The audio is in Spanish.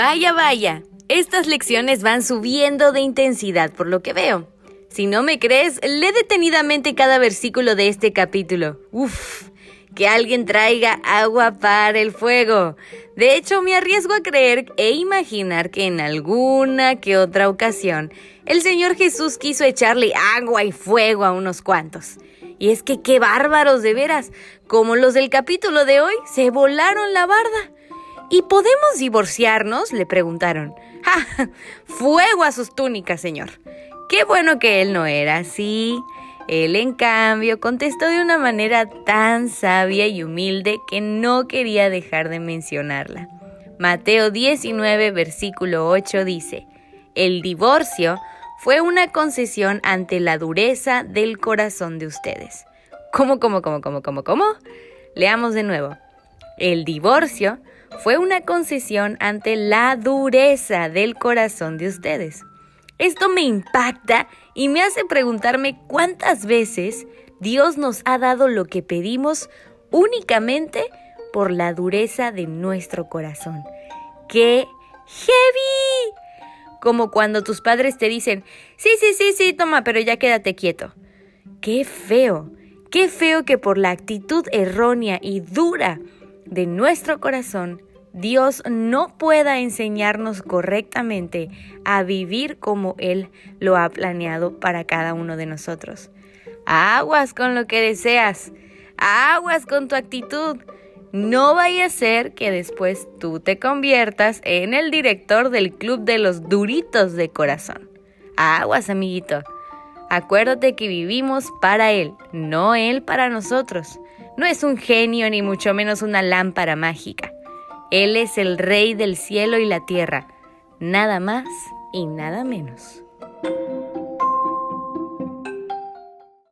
Vaya, vaya, estas lecciones van subiendo de intensidad por lo que veo. Si no me crees, lee detenidamente cada versículo de este capítulo. Uf, que alguien traiga agua para el fuego. De hecho, me arriesgo a creer e imaginar que en alguna que otra ocasión el Señor Jesús quiso echarle agua y fuego a unos cuantos. Y es que qué bárbaros de veras, como los del capítulo de hoy, se volaron la barda. ¿Y podemos divorciarnos? le preguntaron. ¡Ja! Fuego a sus túnicas, señor. Qué bueno que él no era así. Él, en cambio, contestó de una manera tan sabia y humilde que no quería dejar de mencionarla. Mateo 19, versículo 8 dice, El divorcio fue una concesión ante la dureza del corazón de ustedes. ¿Cómo, cómo, cómo, cómo, cómo, cómo? Leamos de nuevo. El divorcio fue una concesión ante la dureza del corazón de ustedes. Esto me impacta y me hace preguntarme cuántas veces Dios nos ha dado lo que pedimos únicamente por la dureza de nuestro corazón. ¡Qué heavy! Como cuando tus padres te dicen, sí, sí, sí, sí, toma, pero ya quédate quieto. ¡Qué feo! ¡Qué feo que por la actitud errónea y dura de nuestro corazón Dios no pueda enseñarnos correctamente a vivir como Él lo ha planeado para cada uno de nosotros. Aguas con lo que deseas, aguas con tu actitud. No vaya a ser que después tú te conviertas en el director del club de los duritos de corazón. Aguas, amiguito. Acuérdate que vivimos para Él, no Él para nosotros. No es un genio ni mucho menos una lámpara mágica. Él es el Rey del cielo y la tierra, nada más y nada menos.